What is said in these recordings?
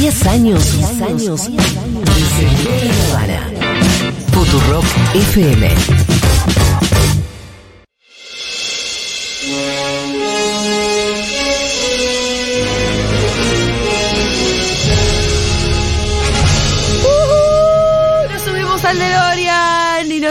10 años, 10 años Nirvana. Futurock FM.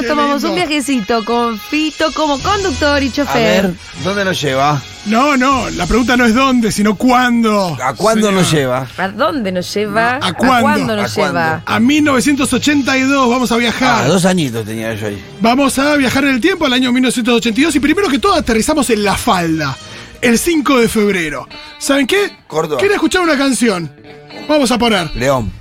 Nos tomamos lindo. un viajecito con Fito como conductor y A chofer. ver, ¿dónde nos lleva? No, no, la pregunta no es dónde, sino cuándo. ¿A cuándo señor. nos lleva? ¿A dónde nos lleva? ¿A cuándo? nos ¿A cuándo? lleva? A 1982 vamos a viajar. Ah, dos añitos tenía yo ahí. Vamos a viajar en el tiempo al año 1982 y primero que todo aterrizamos en La Falda, el 5 de febrero. ¿Saben qué? Córdoba. ¿Quieren escuchar una canción? Vamos a poner. León.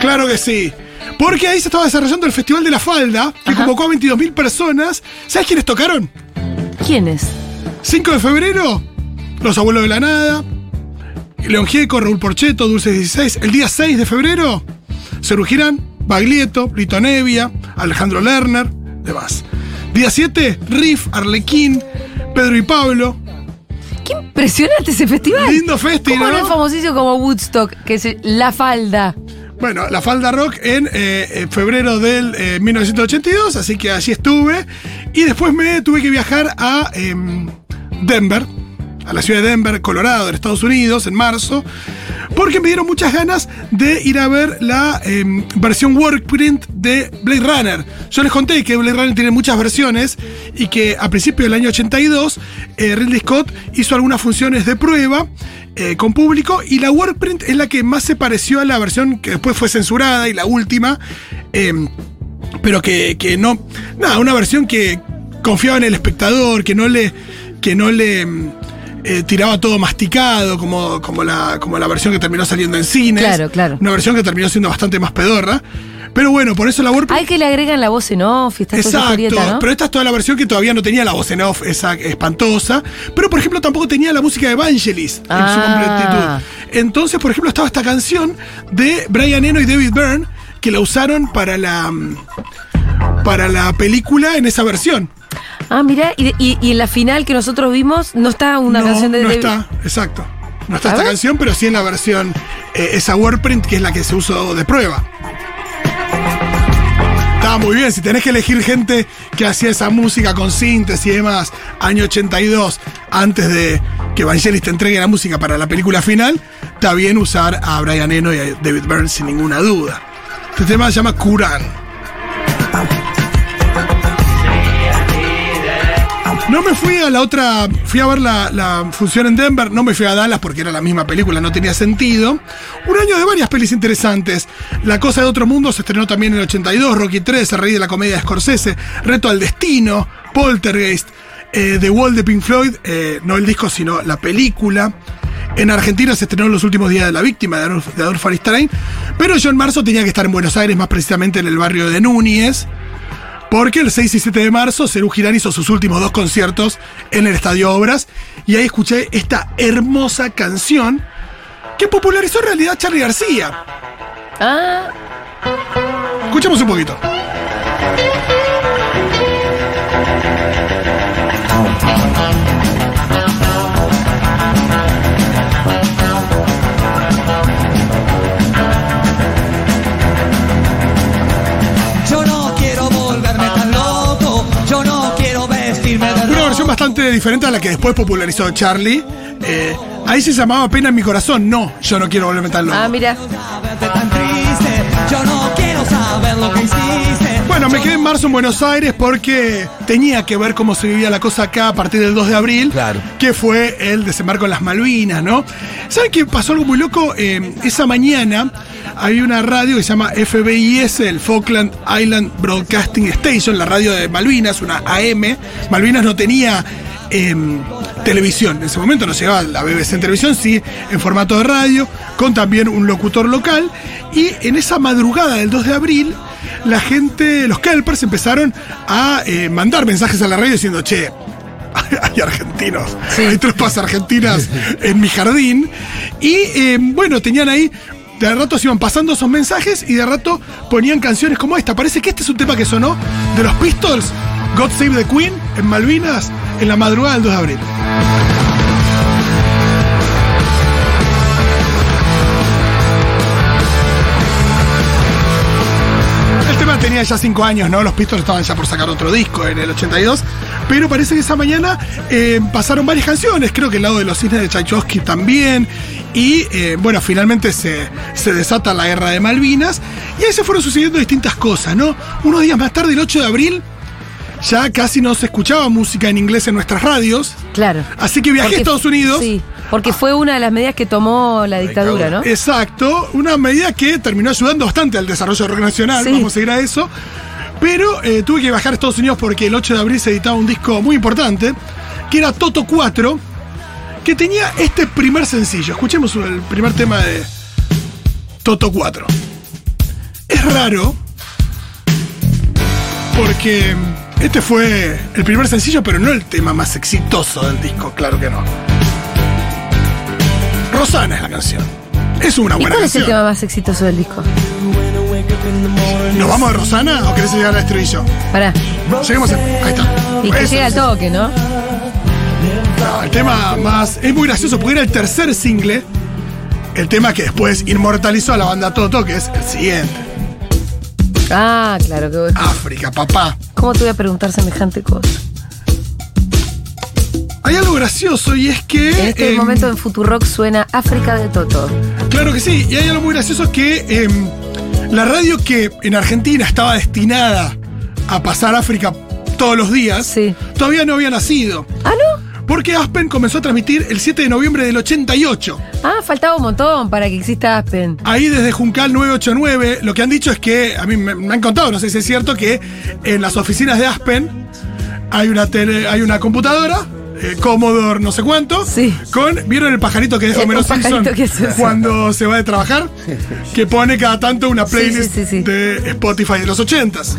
Claro que sí. Porque ahí se estaba desarrollando el Festival de la Falda, que Ajá. convocó a 22.000 personas. ¿Sabes quiénes tocaron? ¿Quién es? 5 de febrero, Los Abuelos de la Nada, León Gieco, Raúl Porcheto, Dulce 16. El día 6 de febrero, Cerú Girán, Baglietto, Lito Nevia, Alejandro Lerner, demás. Día 7, Riff, Arlequín, Pedro y Pablo. Qué impresionante ese festival. Lindo festi, ¿Cómo no famosísimo como Woodstock, que es La Falda? Bueno, la Falda Rock en eh, eh, febrero del eh, 1982, así que allí estuve. Y después me tuve que viajar a em, Denver, a la ciudad de Denver, Colorado, en Estados Unidos, en marzo, porque me dieron muchas ganas de ir a ver la em, versión workprint de Blade Runner. Yo les conté que Blade Runner tiene muchas versiones y que a principios del año 82 eh, Ridley Scott hizo algunas funciones de prueba eh, con público y la workprint es la que más se pareció a la versión que después fue censurada y la última. em, pero que, que no. Nada, una versión que confiaba en el espectador, que no le. que no le. Eh, tiraba todo masticado, como, como, la, como la versión que terminó saliendo en cines. Claro, claro. Una versión que terminó siendo bastante más pedorra. Pero bueno, por eso la WordPress. Hay que le agregan la voz en off y Exacto, pero esta es toda la versión que todavía no tenía la voz en off, esa espantosa. Pero por ejemplo tampoco tenía la música de Evangelist en su Ah. completitud. Entonces, por ejemplo, estaba esta canción de Brian Eno y David Byrne que la usaron para la para la película en esa versión. Ah, mira, y, y- y en la final que nosotros vimos no está una no, canción de no David- está, exacto. No está A esta ver. canción, pero sí en la versión eh, esa WordPrint que es la que se usó de prueba. Estaba muy bien, si tenés que elegir gente que hacía esa música con síntesis y demás, año 82, antes de que Vangelis te entregue la música para la película final, está bien usar a Brian Eno y a David Byrne sin ninguna duda. Este tema se llama Kuran. No me fui a la otra, fui a ver la, la función en Denver, no me fui a Dallas porque era la misma película, no tenía sentido. Un año de varias pelis interesantes. La Cosa de Otro Mundo se estrenó también en el 82, Rocky 3, El Rey de la Comedia de Scorsese, Reto al Destino, Poltergeist, eh, The Wall de Pink Floyd, eh, no el disco sino la película. En Argentina se estrenó Los Últimos Días de la Víctima de Adolf, Aristein, pero yo en marzo tenía que estar en Buenos Aires, más precisamente en el barrio de Núñez. Porque el 6 y 7 de marzo Cerú Girán hizo sus últimos dos conciertos en el Estadio Obras y ahí escuché esta hermosa canción que popularizó en realidad Charlie García. Ah, Escuchemos un poquito. Diferente a la que después popularizó Charlie. Eh, ahí se llamaba Pena en mi corazón. No, yo no quiero volverme tan loco. ah, mira. Bueno, me quedé en marzo en Buenos Aires porque tenía que ver cómo se vivía la cosa acá a partir del 2 de abril, Claro. que fue el desembarco en las Malvinas, ¿no? ¿Saben qué pasó algo muy loco? Eh, esa mañana había una radio que se llama FBIS, el Falkland Island Broadcasting Station, la radio de Malvinas, una AM. Malvinas no tenía em, televisión, en ese momento no llegaba la BBC en televisión, sí en formato de radio, con también un locutor local. Y en esa madrugada del 2 de abril, la gente, los kelpers empezaron a eh, mandar mensajes a la radio diciendo, che, hay argentinos, hay tropas argentinas en mi jardín. Y eh, bueno, tenían ahí, de rato se iban pasando esos mensajes y de rato ponían canciones como esta. Parece que este es un tema que sonó de los Pistols, God Save the Queen, en Malvinas, en la madrugada del 2 de abril. El tema tenía ya 5 años, ¿no? Los Pistols estaban ya por sacar otro disco en el 82, pero parece que esa mañana eh, pasaron varias canciones, creo que el lado de los cisnes de Tchaikovsky también, y eh, bueno, finalmente se, se, desata la guerra de Malvinas, y ahí se fueron sucediendo distintas cosas, ¿no? Unos días más tarde, el 8 de abril, ya casi no se escuchaba música en inglés en nuestras radios. Claro. Así que viajé Porque- a Estados Unidos. Sí, porque fue una de las medidas que tomó la dictadura, ¿no? Exacto, una medida que terminó ayudando bastante al desarrollo nacional, Sí. vamos a ir a eso. Pero eh, tuve que viajar a Estados Unidos porque el 8 de abril se editaba un disco muy importante, que era Toto 4, que tenía este primer sencillo. Escuchemos el primer tema de Toto 4. Es raro, porque este fue el primer sencillo, pero no el tema más exitoso del disco, claro que no. Rosana es la canción. Es una ¿Y buena cuál es el tema más exitoso del disco? ¿Nos vamos de Rosana o querés llegar al estribillo? Pará. Lleguemos a. Ahí está. Y que Eso, llega al toque, ¿no? No, el tema más. Es muy gracioso porque era el tercer single. El tema que después inmortalizó a la banda Toto, que es el siguiente. Ah, claro que vos- África, papá. ¿Cómo te voy a preguntar semejante cosa? Hay algo gracioso y es que. En este em, momento en Futurock suena África de Toto. Claro que sí, y hay algo muy gracioso que em, la radio que en Argentina estaba destinada a pasar África todos los días, Sí. todavía no había nacido. Ah, ¿no? Porque Aspen comenzó a transmitir el 7 de noviembre del 88. Ah, faltaba un montón para que exista Aspen. Ahí desde Juncal 989, lo que han dicho es que, a mí me, me han contado, no sé si es cierto, que en las oficinas de Aspen hay una, tele- hay una computadora, eh, Commodore no sé cuánto, Sí. con, ¿vieron el pajarito que deja Eh, Homero Simpson que es eso. cuando se va de trabajar? Que pone cada tanto una Sí, playlist sí, sí, sí. de Spotify de los 80s.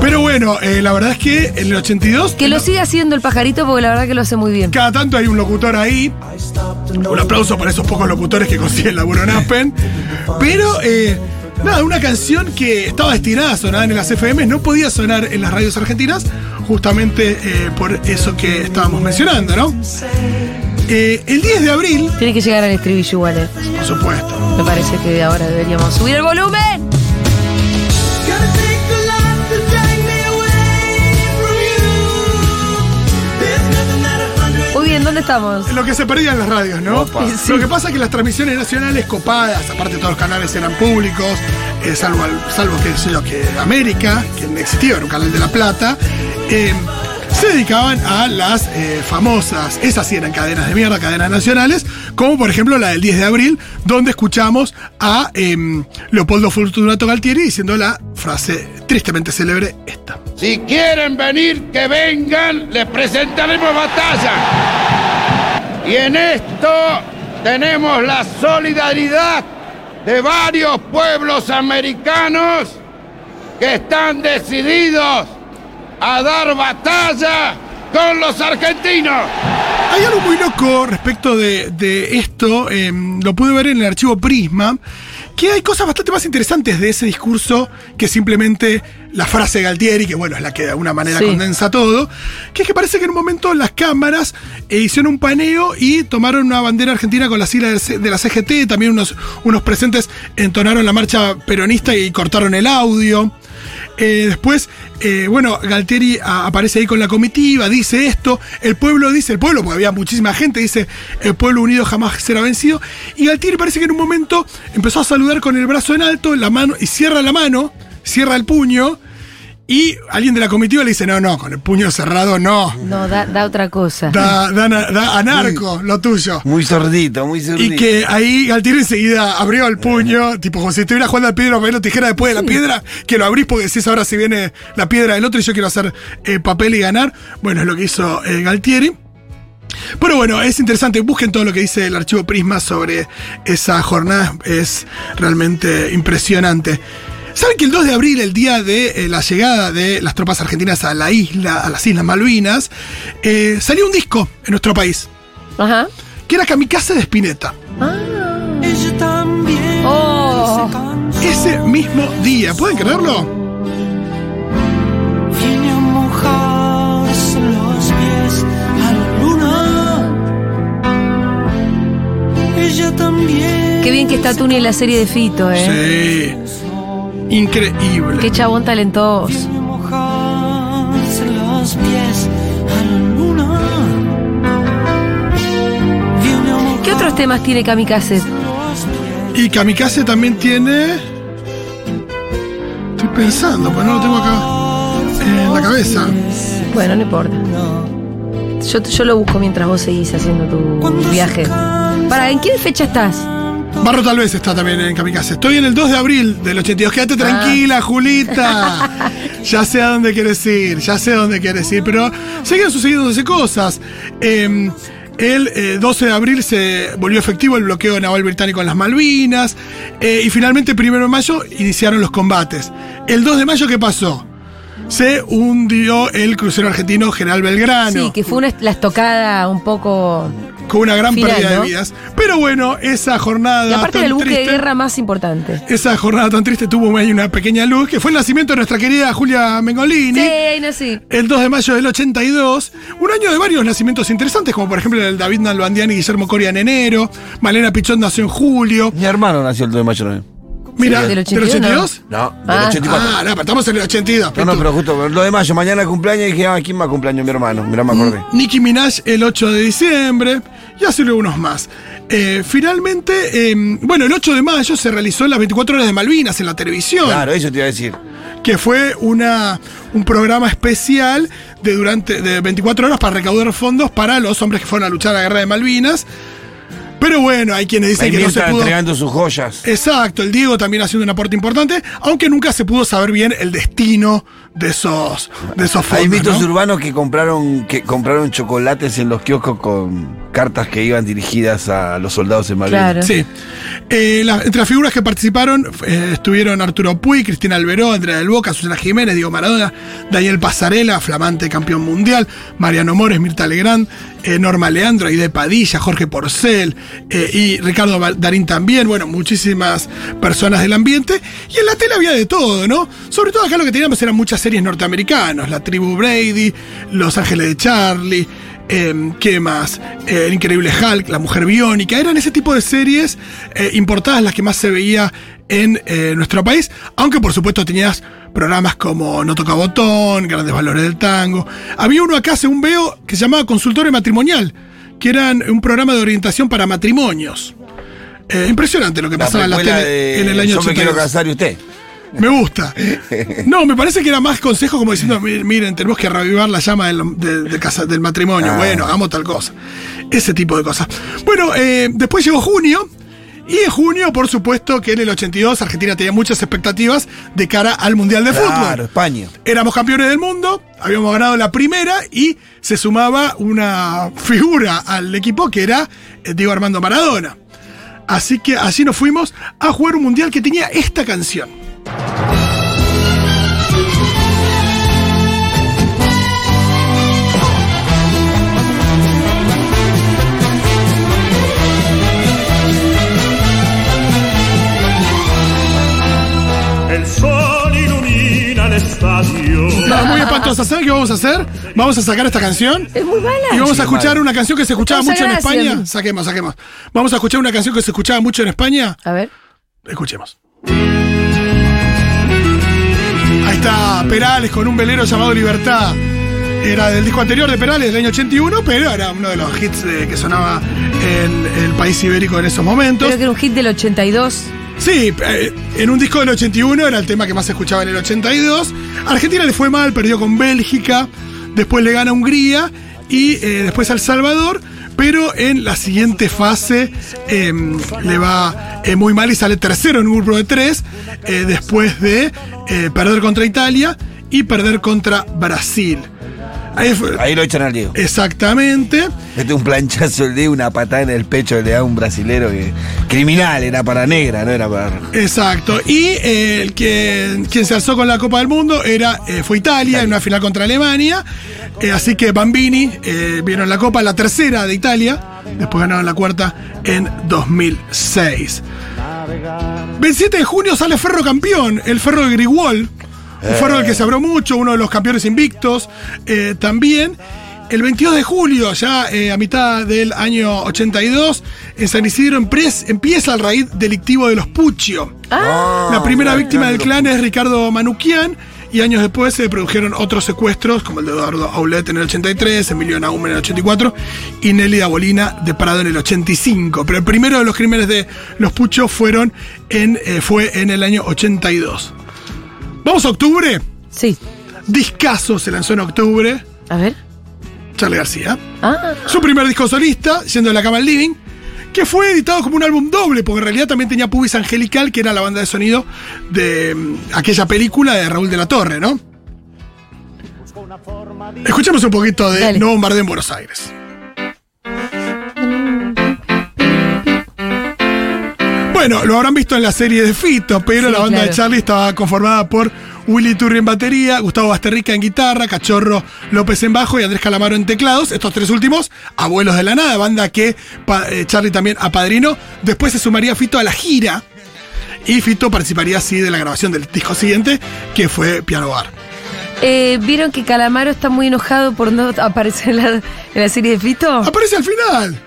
Pero bueno, eh, la verdad es que en el 82... Que lo siga haciendo el pajarito porque la verdad que lo hace muy bien. Cada tanto hay un locutor ahí. Un aplauso para esos pocos locutores que consiguen laburo en Aspen. Pero, eh, nada, una canción que estaba destinada a sonar en las FM no podía sonar en las radios argentinas, justamente eh, por eso que estábamos mencionando, ¿no? Eh, el 10 de abril, Tiene que llegar al estribillo igual, eh. por supuesto. Me parece que ahora deberíamos subir el volumen. ¿Dónde estamos? Lo que se perdía en las radios, ¿no? Sí. Lo que pasa es que las transmisiones nacionales copadas, aparte todos los canales eran públicos, eh, salvo, al- salvo que, sé yo, que América, que no existía, era un canal de La Plata, eh, se dedicaban a las eh, famosas, esas sí eran cadenas de mierda, cadenas nacionales, como por ejemplo la del 10 de abril, donde escuchamos a em, Leopoldo Fortunato Galtieri diciendo la frase tristemente célebre esta. Si quieren venir, que vengan, les presentaremos batalla. Y en esto tenemos la solidaridad de varios pueblos americanos que están decididos a dar batalla con los argentinos. Hay algo muy loco respecto de, esto, em, lo pude ver en el archivo Prisma, que hay cosas bastante más interesantes de ese discurso que simplemente la frase de Galtieri, que bueno, es la que de alguna manera Sí. condensa todo, que es que parece que en un momento las cámaras eh, hicieron un paneo y tomaron una bandera argentina con la sigla de la CGT, también unos, unos presentes entonaron la marcha peronista y cortaron el audio. Eh, después, eh, bueno, Galtieri a- aparece ahí con la comitiva, dice esto, el pueblo dice, el pueblo, porque había muchísima gente, dice, el pueblo unido jamás será vencido, y Galtieri parece que en un momento empezó a saludar con el brazo en alto, la mano, y cierra la mano, cierra el puño, y alguien de la comitiva le dice, no, no, con el puño cerrado no, No, da, da otra cosa. da, da, da anarco lo tuyo. Muy sordito, muy sordito. Y que ahí Galtieri enseguida abrió el puño, tipo como si estuviera jugando al piedra, papel o tijera después de la piedra, que lo abrís porque decís ahora si viene la piedra del otro y yo quiero hacer eh, papel y ganar. Bueno, es lo que hizo eh, Galtieri. Pero bueno, es interesante, busquen todo lo que dice el archivo Prisma sobre esa jornada, es realmente impresionante. ¿Saben que el 2 de abril, el día de eh, la llegada de las tropas argentinas a la isla, a las Islas Malvinas, eh, salió un disco en nuestro país, Ajá. que era Kamikaze de Spinetta. Oh, Ese mismo día, ¿pueden creerlo? Viene a mojarse los pies a la luna. Ella también. qué bien que está Tuni en la serie de Fito, eh. Sí. Increíble. Qué chabón talentoso. los pies ¿Qué otros temas tiene Kamikaze? Y Kamikaze también tiene. Estoy pensando, pues no lo tengo acá en la cabeza. Bueno, no importa. Yo, yo lo busco mientras vos seguís haciendo tu viaje. Para, ¿en qué fecha estás? Barro tal vez está también en Kamikaze. Estoy en el 2 de abril del 82. Quédate tranquila, Julita. ya sé a dónde quieres ir, ya sé a dónde quieres ir, pero siguen sucediéndose cosas. Eh, el eh, 12 de abril se volvió efectivo el bloqueo naval británico en las Malvinas eh, y finalmente el 1 de mayo iniciaron los combates. El 2 de mayo, ¿qué pasó? Se hundió el crucero argentino General Belgrano. Sí, que fue una, la estocada un poco. Con una gran Final, pérdida ¿no? de vidas. Pero bueno, esa jornada. Y aparte tan era el buque de guerra más importante. Esa jornada tan triste tuvo ahí una pequeña luz, que fue el nacimiento de nuestra querida Julia Mengolini. Sí, ahí nací. El 2 de mayo del 82, un año de varios nacimientos interesantes, como por ejemplo el David Nalbandiani y Guillermo Coria en enero, Malena Pichón nació en julio. Mi hermano nació el 2 de mayo también. Mira, ¿del ¿del 82? 82? No, del Ah. 84. Ah, no, pero estamos en el 82. No, no, pero justo el 2 de mayo, mañana cumpleaños, y dije, ah, ¿quién más cumpleaños? Mi hermano. Mirá, me acordé. Nicki Minaj el 8 de diciembre y luego unos más. Eh, finalmente, eh, bueno, el 8 de mayo se realizó las 24 horas de Malvinas en la televisión. Claro, eso te iba a decir. que fue una, un programa especial de, durante, de 24 horas para recaudar fondos para los hombres que fueron a luchar a la guerra de Malvinas. Pero bueno, hay quienes dicen que no se pudo. entregando sus joyas. Exacto, el Diego también haciendo un aporte importante, aunque nunca se pudo saber bien el destino de esos, de esos fondos. Hay mitos ¿no? urbanos que compraron, que compraron chocolates en los kioscos con cartas que iban dirigidas a los soldados en Malvinas. Claro. Sí. Eh, la- entre las figuras que participaron eh, estuvieron Arturo Puy, Cristina Alberó, Andrea del Boca, Susana Jiménez, Diego Maradona, Daniel Pasarela, flamante campeón mundial, Mariano Mores, Mirta Legrand, eh, Norma Leandro, Aide Padilla, Jorge Porcel eh, y Ricardo Darín también. Bueno, muchísimas personas del ambiente. Y en la tele había de todo, ¿no? Sobre todo acá lo que teníamos eran muchas series norteamericanas, La Tribu Brady, Los Ángeles de Charlie. eh, ¿Qué más? Eh, el Increíble Hulk, La Mujer Biónica. Eran ese tipo de series eh, importadas las que más se veía en nuestro país. Aunque por supuesto tenías programas como No Toca Botón, Grandes Valores del Tango. Había uno acá, según veo, que se llamaba Consultorio Matrimonial, que eran un programa de orientación para matrimonios. Eh, impresionante lo que La pasaba en la tele de en el año Yo me quiero 82. casar y usted. Me gusta. No, me parece que era más consejo como diciendo, "Mi- miren, tenemos que reavivar la llama del, de- de casa- del matrimonio. Ah. Bueno, hagamos tal cosa. Ese tipo de cosas. Bueno, eh, después llegó junio. Y en junio, por supuesto, que en el 82 Argentina tenía muchas expectativas de cara al Mundial de Claro, Fútbol. España. Éramos campeones del mundo, habíamos ganado la primera y se sumaba una figura al equipo que era eh, Diego Armando Maradona. Así que así nos fuimos a jugar un mundial que tenía esta canción. El sol ilumina el estadio. No, muy espantosa. ¿Saben qué vamos a hacer? Vamos a sacar esta canción Es muy mala. y vamos a escuchar una canción que se escuchaba mucho en. España. Saquemos, saquemos. Vamos a escuchar una canción que se escuchaba mucho en España. A ver. Escuchemos. Ahí está Perales con un velero llamado Libertad. Era del disco anterior de Perales, del año 81, pero era uno de los hits de- que sonaba en el país ibérico en esos momentos. Creo que era un hit del 82. Sí, eh, en un disco del 81 era el tema que más se escuchaba en el 82. Argentina le fue mal, perdió con Bélgica, después le gana Hungría y eh, después El Salvador, pero en la siguiente fase eh, le va eh, muy mal y sale tercero en un grupo de tres, después de perder contra Italia y perder contra Brasil. Ahí fue- Ahí lo echan al Diego. exactamente. Mete un planchazo, le da una patada en el pecho, le da a un brasilero que. Criminal, era para negra, no era para. Exacto. Y eh, el que, quien se alzó con la Copa del Mundo era, eh, fue Italia, en una final contra Alemania. Eh, así que Bambini vieron la Copa, la tercera de Italia. Después ganaron la cuarta en 2006. 27 de junio sale Ferro campeón, el Ferro de Grigol. Un ferro del que se habló mucho, uno de los campeones invictos eh, también. el 22 de julio, ya eh, a mitad del año 82, en San Isidro empieza el raíz delictivo de los Puccio. Ah, La primera claro, víctima del clan es Ricardo Manuquian. Y años después se produjeron otros secuestros, como el de Eduardo Aulet en el 83, Emilio Naum en el 84 y Nelly Dabolina de Parado en el 85. Pero el primero de los crímenes de los Puchos fueron en, eh, fue en el año 82. Vamos a octubre. Sí. Discaso se lanzó en octubre. A ver. Charlie García. Ah, Su primer disco solista, siendo de la cama al living, que fue editado como un álbum doble, porque en realidad también tenía Pubis Angelical, que era la banda de sonido de mm, aquella película de Raúl de la Torre, ¿no? Escuchemos un poquito de Dale. No Bombardeo en Buenos Aires. Bueno, lo habrán visto en la serie de Fito, pero Sí, la banda de. Charlie estaba conformada por Willy Turri en batería, Gustavo Basterrica en guitarra, Cachorro López en bajo y Andrés Calamaro en teclados. Estos tres últimos, abuelos de la nada, banda que eh, Charlie también apadrinó. Después se sumaría Fito a la gira y Fito participaría así de la grabación del disco siguiente, que fue Piano Bar. eh, ¿vieron que Calamaro está muy enojado por no aparecer en la, en la serie de Fito? Aparece al final.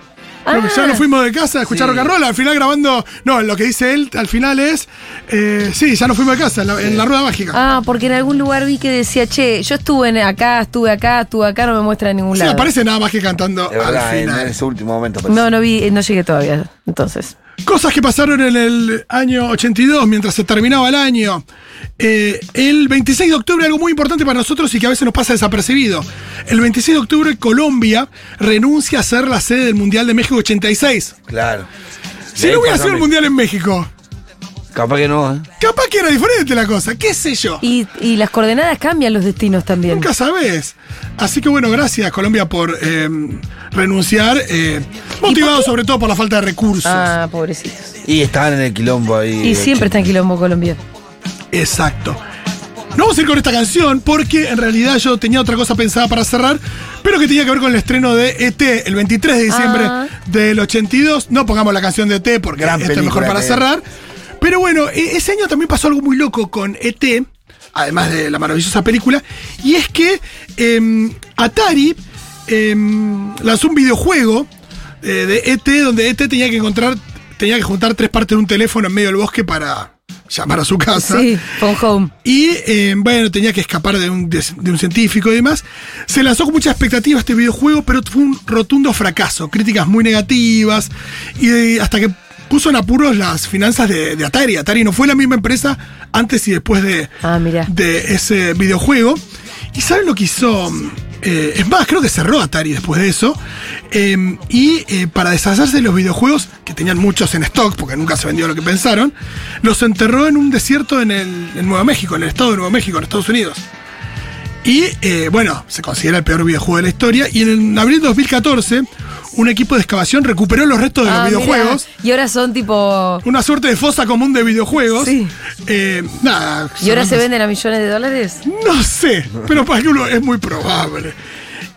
Porque Ah. Ya nos fuimos de casa a escuchar rock and roll, al final grabando. No, lo que dice él al final es. eh, sí, ya nos fuimos de casa, en la, en la rueda mágica. Ah, porque en algún lugar vi que decía, che, yo estuve en acá, estuve acá, estuve acá, no me muestra en ningún sí, lado. aparece nada más que cantando De verdad, al en, final. ese último momento. aparece. No, no vi, no llegué todavía, entonces. Cosas que pasaron en el año 82, mientras se terminaba el año. Eh, el 26 de octubre, algo muy importante para nosotros y que a veces nos pasa desapercibido. El 26 de octubre, Colombia renuncia a ser la sede del Mundial de México 86. Claro. Si no hubiera sido el Mundial en México, Capaz que no, ¿eh? capaz que era diferente la cosa, qué sé yo. Y, y las coordenadas cambian los destinos también. Nunca sabes. Así que bueno, gracias Colombia por eh, renunciar, eh, motivado sobre todo por la falta de recursos. Ah, pobrecitos. Y estaban en el quilombo ahí. Y siempre está en quilombo Colombia. Exacto. No vamos a ir con esta canción porque en realidad yo tenía otra cosa pensada para cerrar, pero que tenía que ver con el estreno de ET el 23 de diciembre Ah. del 82. No pongamos la canción de ET porque Gran esto es mejor para ET. cerrar. Pero bueno, e- ese año también pasó algo muy loco con ET, además de la maravillosa película, y es que em, Atari em, lanzó un videojuego eh, de ET donde ET tenía que encontrar, tenía que juntar tres partes de un teléfono en medio del bosque para llamar a su casa. Sí, Phone Home. Y eh, bueno, tenía que escapar de un, de, de un científico y demás. Se lanzó con mucha expectativa este videojuego, pero fue un rotundo fracaso. Críticas muy negativas. Y eh, hasta que puso en apuros las finanzas de, de Atari. Atari no fue la misma empresa antes y después de, Ah, de ese videojuego. ¿Y saben lo que hizo? Eh, es más, creo que cerró Atari después de eso. Eh, y eh, para deshacerse de los videojuegos, que tenían muchos en stock, porque nunca se vendió lo que pensaron, los enterró en un desierto en, el, en Nuevo México, en el estado de Nuevo México, en Estados Unidos. Y bueno, se considera el peor videojuego de la historia. Y en, el- abril de 2014, un equipo de excavación recuperó los restos de Ah, los mira. videojuegos. Y ahora son tipo. Una suerte de fosa común de videojuegos. Sí. Eh, nada. ¿Y ahora se venden a millones de dólares? no sé, pero para que uno es muy probable.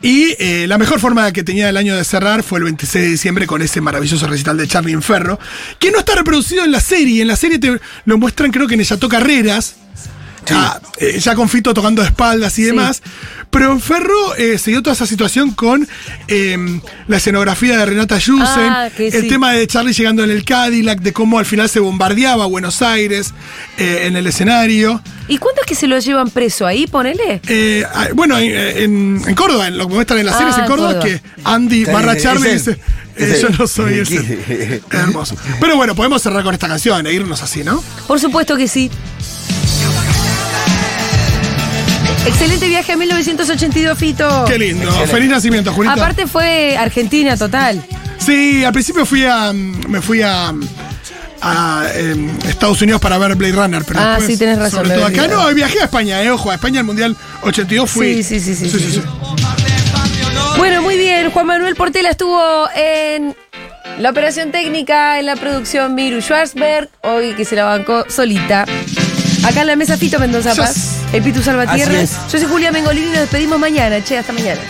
Y eh, la mejor forma que tenía el año de cerrar fue el 26 de diciembre con ese maravilloso recital de Charlie Inferno, que no está reproducido en la serie. En la serie te lo muestran, creo que en Ella Carreras. Ya, eh, ya con Fito tocando de espaldas y demás. Pero en Ferro eh, se dio toda esa situación con eh, la escenografía de Renata Yusen, Ah, que el sí. tema de Charlie llegando en el Cadillac, de cómo al final se bombardeaba Buenos Aires eh, en el escenario. ¿Y cuánto es que se lo llevan preso ahí? Ponele. Eh, ah, bueno, en, en Córdoba, en lo que muestran en las Ah, series en en Córdoba, Córdoba. que Andy Sí, barra Charlie él. dice, Es eh, él. yo no soy ese. Hermoso. Pero bueno, podemos cerrar con esta canción e irnos así, ¿no? Por supuesto que sí. Excelente viaje a 1982, Fito. Qué lindo. Excelente. Feliz nacimiento, Julita. Aparte fue Argentina total. Sí, al principio fui a. Me fui a. a em, Estados Unidos para ver Blade Runner, pero Ah, después, sí, tenés razón, Sobre todo acá, no, viajé a España, eh, ojo, a España el Mundial 82 fui. Sí, sí, sí, sí, sí, sí. Bueno, muy bien. Juan Manuel Portela estuvo en la operación técnica, en la producción Miru Schwarzberg, hoy que se la bancó solita. Acá en la mesa Fito Mendoza. Paz, el Pitu Salvatierra. Yo soy Julia Mengolini y nos despedimos mañana. Che, hasta mañana.